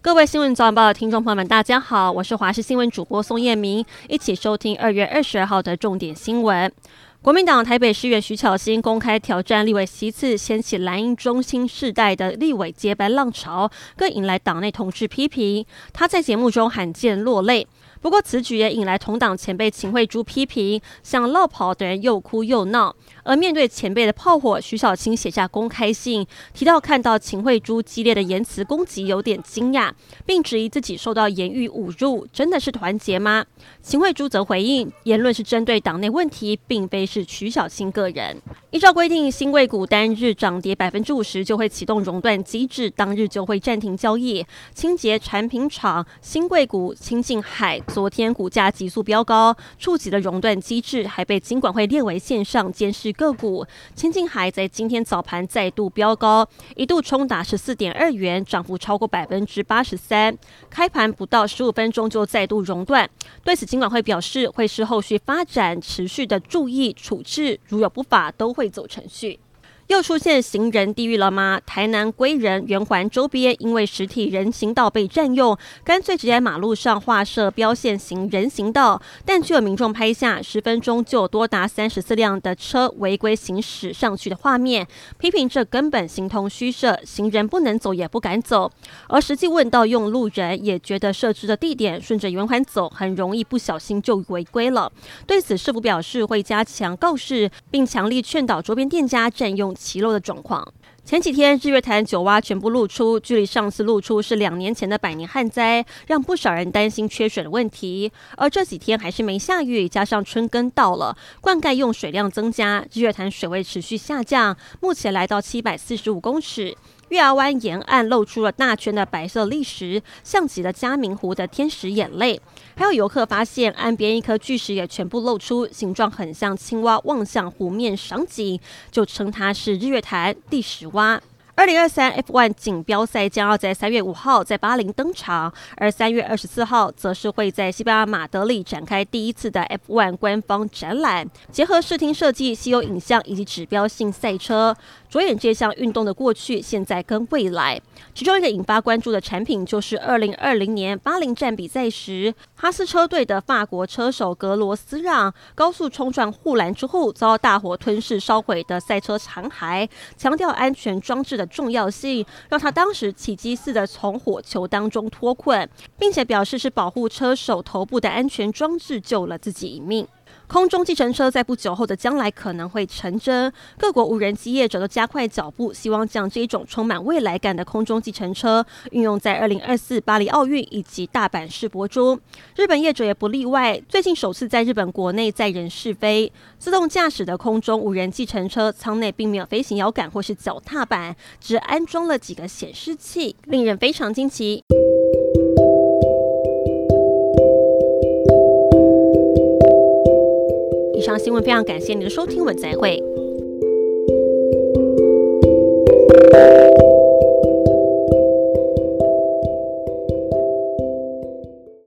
各位新闻早晚报的听众朋友们，大家好，我是华视新闻主播宋彦明，一起收听二月二十二号的重点新闻。国民党台北市议员徐巧芯公开挑战立委席次，掀起蓝营中心世代的立委接班浪潮，更引来党内同志批评。他在节目中罕见落泪。不过此举也引来同党前辈秦慧珠批评，像落跑的人又哭又闹。而面对前辈的炮火，徐小青写下公开信，提到看到秦慧珠激烈的言辞攻击，有点惊讶，并质疑自己受到言语侮辱，真的是团结吗？秦慧珠则回应，言论是针对党内问题，并非是徐小青个人。依照规定，新贵股单日涨跌百分之五十就会启动熔断机制，当日就会暂停交易。清洁产品厂新贵股、清净海。昨天股价急速飙高，触及了熔断机制，还被金管会列为线上监视个股。清净海在今天早盘再度飙高，一度冲达十四点二元，涨幅超过百分之八十三。开盘不到十五分钟就再度熔断，对此金管会表示会视后续发展持续的注意处置，如有不法都会走程序。又出现行人地狱了吗？台南归仁圆环周边因为实体人行道被占用，干脆直接马路上划设标线行人行道，但却有民众拍下十分钟就有多达三十四辆的车违规行驶上去的画面，批评这根本形同虚设，行人不能走也不敢走。而实际问到用路人，也觉得设置的地点顺着圆环走，很容易不小心就违规了。对此，市府表示会加强告示，并强力劝导周边店家占用。奇漏的状况。前几天日月潭九洼全部露出，距离上次露出是两年前的百年旱灾，让不少人担心缺水的问题。而这几天还是没下雨，加上春耕到了，灌溉用水量增加，日月潭水位持续下降，目前来到七百四十五公尺。月牙湾沿岸露出了大圈的白色砾石，像极了嘉明湖的天使眼泪。还有游客发现岸边一颗巨石也全部露出，形状很像青蛙望向湖面赏景，就称它是日月潭第十蛙。二零二三 F1 锦标赛将要在三月五号在巴林登场，而三月二十四号则是会在西班牙马德里展开第一次的 F1 官方展览，结合视听设计、稀有影像以及指标性赛车，着眼这项运动的过去、现在跟未来。其中一个引发关注的产品就是二零二零年巴林站比赛时，哈斯车队的法国车手格罗斯让高速冲撞护栏之后遭大火吞噬烧毁的赛车残骸，强调安全装置的。重要性让他当时起机似的从火球当中脱困，并且表示是保护车手头部的安全装置救了自己一命。空中计程车在不久后的将来可能会成真，各国无人机业者都加快脚步，希望将这一种充满未来感的空中计程车运用在二零二四巴黎奥运以及大阪世博中。日本业者也不例外，最近首次在日本国内载人试飞，自动驾驶的空中无人计程车舱内并没有飞行摇杆或是脚踏板，只安装了几个显示器，令人非常惊奇。以上新闻非常感谢您的收听，我们再会。